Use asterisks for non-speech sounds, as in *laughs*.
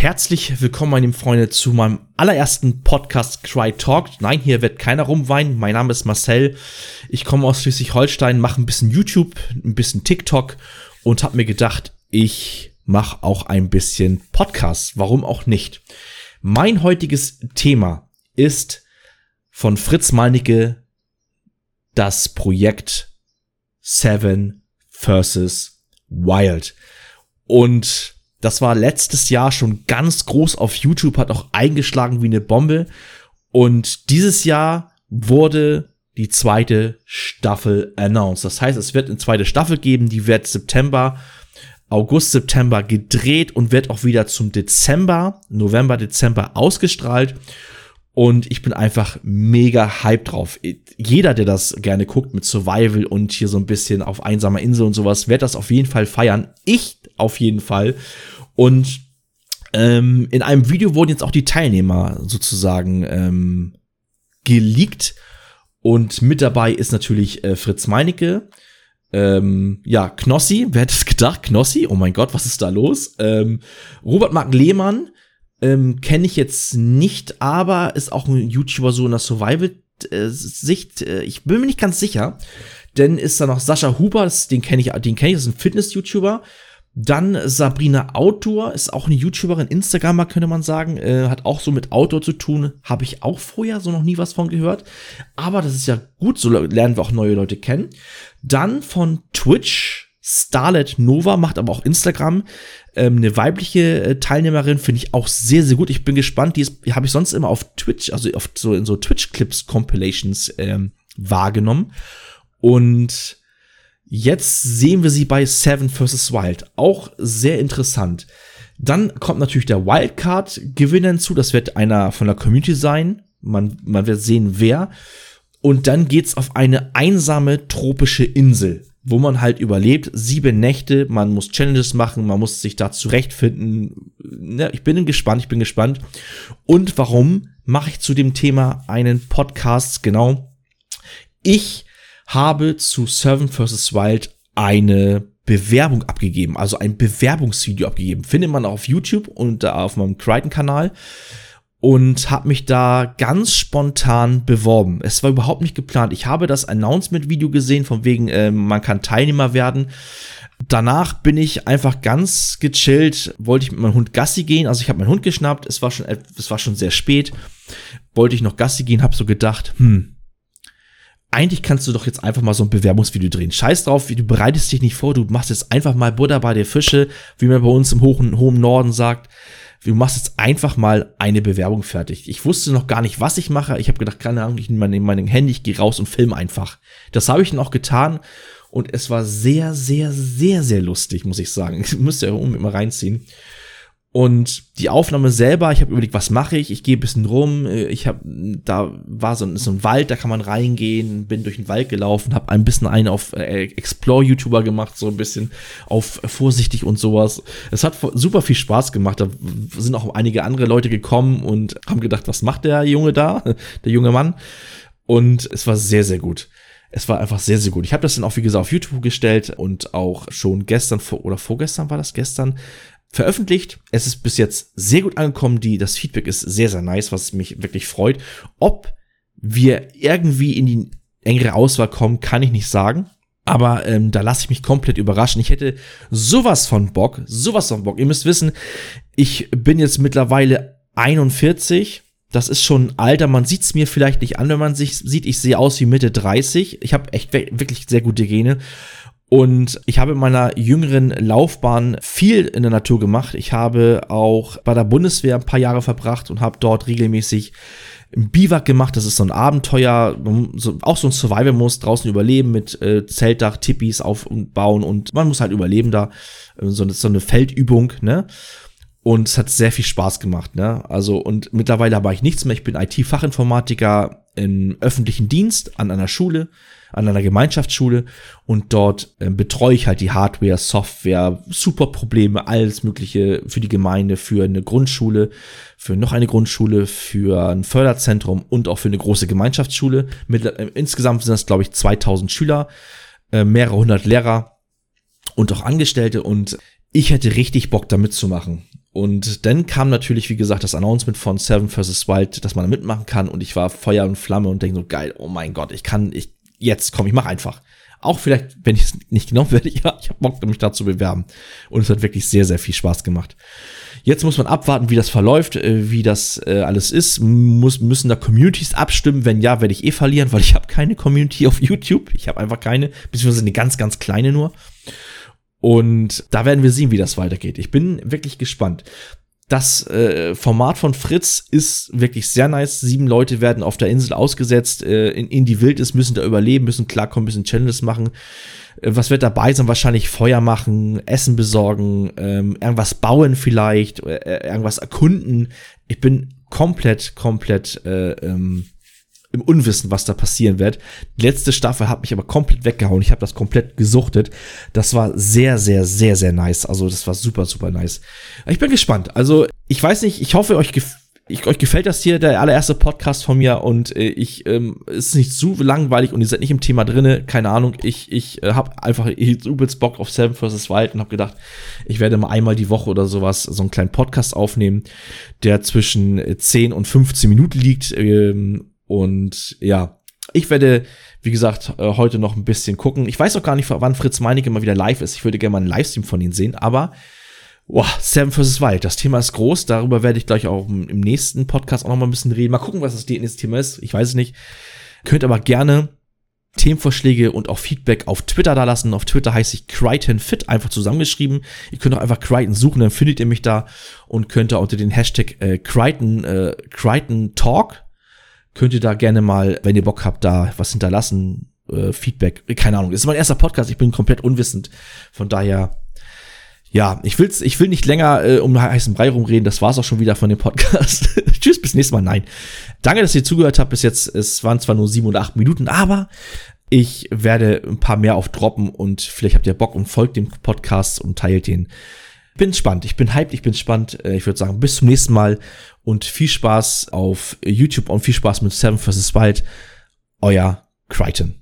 Herzlich willkommen, meine Freunde, zu meinem allerersten Podcast Cry Talk. Nein, hier wird keiner rumweinen. Mein Name ist Marcel. Ich komme aus Schleswig-Holstein, mache ein bisschen YouTube, ein bisschen TikTok und habe mir gedacht, ich mache auch ein bisschen Podcast. Warum auch nicht? Mein heutiges Thema ist von Fritz Meinecke das Projekt Seven versus Wild. Und das war letztes Jahr schon ganz groß auf YouTube, hat auch eingeschlagen wie eine Bombe. Und dieses Jahr wurde die zweite Staffel announced. Das heißt, es wird eine zweite Staffel geben, die wird September, August, September gedreht und wird auch wieder zum Dezember, November, Dezember ausgestrahlt. Und ich bin einfach mega hype drauf. Jeder, der das gerne guckt mit Survival und hier so ein bisschen auf einsamer Insel und sowas, wird das auf jeden Fall feiern. Ich auf jeden Fall. Und ähm, in einem Video wurden jetzt auch die Teilnehmer sozusagen ähm, geleakt. Und mit dabei ist natürlich äh, Fritz Meinecke. Ähm, ja, Knossi, wer hätte es gedacht? Knossi, oh mein Gott, was ist da los? Ähm, Robert Mark Lehmann ähm, kenne ich jetzt nicht, aber ist auch ein YouTuber so in der Survival-Sicht. Äh, ich bin mir nicht ganz sicher. Denn ist da noch Sascha Huber, das, den kenne ich, den kenne ich, das ist ein Fitness-YouTuber. Dann Sabrina Outdoor ist auch eine YouTuberin, Instagramer könnte man sagen, äh, hat auch so mit Outdoor zu tun, habe ich auch vorher so noch nie was von gehört. Aber das ist ja gut, so lernen wir auch neue Leute kennen. Dann von Twitch, Starlet Nova macht aber auch Instagram. Ähm, eine weibliche äh, Teilnehmerin finde ich auch sehr, sehr gut. Ich bin gespannt. Die, habe ich sonst immer auf Twitch, also oft so in so Twitch-Clips-Compilations ähm, wahrgenommen. Und Jetzt sehen wir sie bei Seven vs. Wild. Auch sehr interessant. Dann kommt natürlich der Wildcard-Gewinner hinzu. Das wird einer von der Community sein. Man, man wird sehen, wer. Und dann geht's auf eine einsame tropische Insel, wo man halt überlebt. Sieben Nächte, man muss Challenges machen, man muss sich da zurechtfinden. Ja, ich bin gespannt, ich bin gespannt. Und warum mache ich zu dem Thema einen Podcast? Genau. Ich habe zu Seven vs. Wild eine Bewerbung abgegeben, also ein Bewerbungsvideo abgegeben. Findet man auf YouTube und auf meinem Crichton-Kanal und habe mich da ganz spontan beworben. Es war überhaupt nicht geplant. Ich habe das Announcement-Video gesehen, von wegen, äh, man kann Teilnehmer werden. Danach bin ich einfach ganz gechillt, wollte ich mit meinem Hund Gassi gehen. Also ich habe meinen Hund geschnappt, es war schon, es war schon sehr spät. Wollte ich noch Gassi gehen, habe so gedacht, hm, eigentlich kannst du doch jetzt einfach mal so ein Bewerbungsvideo drehen. Scheiß drauf, du bereitest dich nicht vor, du machst jetzt einfach mal Butter bei der Fische, wie man bei uns im hohen, hohen Norden sagt. Du machst jetzt einfach mal eine Bewerbung fertig. Ich wusste noch gar nicht, was ich mache. Ich habe gedacht, keine Ahnung, ich nehme mein, mein Handy, ich gehe raus und filme einfach. Das habe ich dann auch getan und es war sehr, sehr, sehr, sehr lustig, muss ich sagen. *laughs* Müsste ja unbedingt mal reinziehen. Und die Aufnahme selber, ich habe überlegt, was mache ich? Ich gehe ein bisschen rum. Ich habe, da war so ein, so ein Wald, da kann man reingehen. Bin durch den Wald gelaufen, habe ein bisschen einen auf äh, Explore-YouTuber gemacht, so ein bisschen auf vorsichtig und sowas. Es hat super viel Spaß gemacht. Da sind auch einige andere Leute gekommen und haben gedacht, was macht der Junge da, *laughs* der junge Mann? Und es war sehr, sehr gut. Es war einfach sehr, sehr gut. Ich habe das dann auch, wie gesagt, auf YouTube gestellt und auch schon gestern vor, oder vorgestern war das gestern veröffentlicht. Es ist bis jetzt sehr gut angekommen. Die, das Feedback ist sehr, sehr nice, was mich wirklich freut. Ob wir irgendwie in die engere Auswahl kommen, kann ich nicht sagen. Aber ähm, da lasse ich mich komplett überraschen. Ich hätte sowas von Bock, sowas von Bock. Ihr müsst wissen, ich bin jetzt mittlerweile 41. Das ist schon Alter. Man sieht es mir vielleicht nicht an, wenn man sich sieht. Ich sehe aus wie Mitte 30. Ich habe echt wirklich sehr gute Gene. Und ich habe in meiner jüngeren Laufbahn viel in der Natur gemacht. Ich habe auch bei der Bundeswehr ein paar Jahre verbracht und habe dort regelmäßig ein Biwak gemacht. Das ist so ein Abenteuer, auch so ein Survival muss draußen überleben mit äh, Zeltdach, Tippis aufbauen und man muss halt überleben da. Äh, so, so eine Feldübung, ne? Und es hat sehr viel Spaß gemacht, ne? Also, und mittlerweile habe ich nichts mehr. Ich bin IT-Fachinformatiker im öffentlichen Dienst an einer Schule an einer Gemeinschaftsschule und dort äh, betreue ich halt die Hardware, Software, Superprobleme, alles Mögliche für die Gemeinde, für eine Grundschule, für noch eine Grundschule, für ein Förderzentrum und auch für eine große Gemeinschaftsschule. Mit, äh, insgesamt sind das, glaube ich, 2000 Schüler, äh, mehrere hundert Lehrer und auch Angestellte und ich hätte richtig Bock da mitzumachen. und dann kam natürlich, wie gesagt, das Announcement von Seven vs. Wild, dass man da mitmachen kann. Und ich war Feuer und Flamme und denke so, geil, oh mein Gott, ich kann, ich, jetzt komm, ich mach einfach. Auch vielleicht, wenn ich es nicht genommen *laughs* werde, ja, ich habe Bock, mich da zu bewerben. Und es hat wirklich sehr, sehr viel Spaß gemacht. Jetzt muss man abwarten, wie das verläuft, äh, wie das äh, alles ist. Muss, müssen da Communities abstimmen? Wenn ja, werde ich eh verlieren, weil ich habe keine Community auf YouTube. Ich habe einfach keine, beziehungsweise eine ganz, ganz kleine nur. Und da werden wir sehen, wie das weitergeht. Ich bin wirklich gespannt. Das äh, Format von Fritz ist wirklich sehr nice. Sieben Leute werden auf der Insel ausgesetzt, äh, in, in die Wildnis, müssen da überleben, müssen klarkommen, müssen Challenges machen. Äh, was wird dabei sein? Wahrscheinlich Feuer machen, Essen besorgen, ähm, irgendwas bauen vielleicht, äh, irgendwas erkunden. Ich bin komplett, komplett äh, ähm, im Unwissen, was da passieren wird. Die letzte Staffel hat mich aber komplett weggehauen. Ich habe das komplett gesuchtet. Das war sehr, sehr, sehr, sehr nice. Also das war super, super nice. Ich bin gespannt. Also ich weiß nicht, ich hoffe, euch gefällt ich, euch gefällt das hier, der allererste Podcast von mir und äh, ich ähm, ist nicht zu langweilig und ihr seid nicht im Thema drinne, keine Ahnung. Ich ich äh, habe einfach übelst Bock auf Seven vs. Wild und habe gedacht, ich werde mal einmal die Woche oder sowas so einen kleinen Podcast aufnehmen, der zwischen 10 und 15 Minuten liegt ähm, und ja, ich werde, wie gesagt, äh, heute noch ein bisschen gucken. Ich weiß auch gar nicht, wann Fritz Meinecke mal wieder live ist. Ich würde gerne mal einen Livestream von ihm sehen, aber Boah, Seven vs. Wild, das Thema ist groß. Darüber werde ich gleich auch im nächsten Podcast auch noch mal ein bisschen reden. Mal gucken, was das nächste Thema ist. Ich weiß es nicht. Könnt aber gerne Themenvorschläge und auch Feedback auf Twitter da lassen. Auf Twitter heiße ich CrichtonFit, einfach zusammengeschrieben. Ihr könnt auch einfach Crichton suchen, dann findet ihr mich da und könnt da unter den Hashtag äh, Crichton, äh, Crichton Talk könnt ihr da gerne mal, wenn ihr Bock habt, da was hinterlassen. Äh, Feedback, keine Ahnung. Das ist mein erster Podcast, ich bin komplett unwissend. Von daher, ja, ich will's, ich will nicht länger äh, um heißen Brei rumreden. Das war's auch schon wieder von dem Podcast. *laughs* Tschüss, bis nächstes Mal. Nein. Danke, dass ihr zugehört habt bis jetzt. Es waren zwar nur sieben oder acht Minuten, aber ich werde ein paar mehr aufdroppen und vielleicht habt ihr Bock und folgt dem Podcast und teilt den. Bin spannend. Ich bin hyped, ich bin spannend. Äh, ich würde sagen, bis zum nächsten Mal und viel Spaß auf YouTube und viel Spaß mit Seven vs. Wild. Euer Crichton.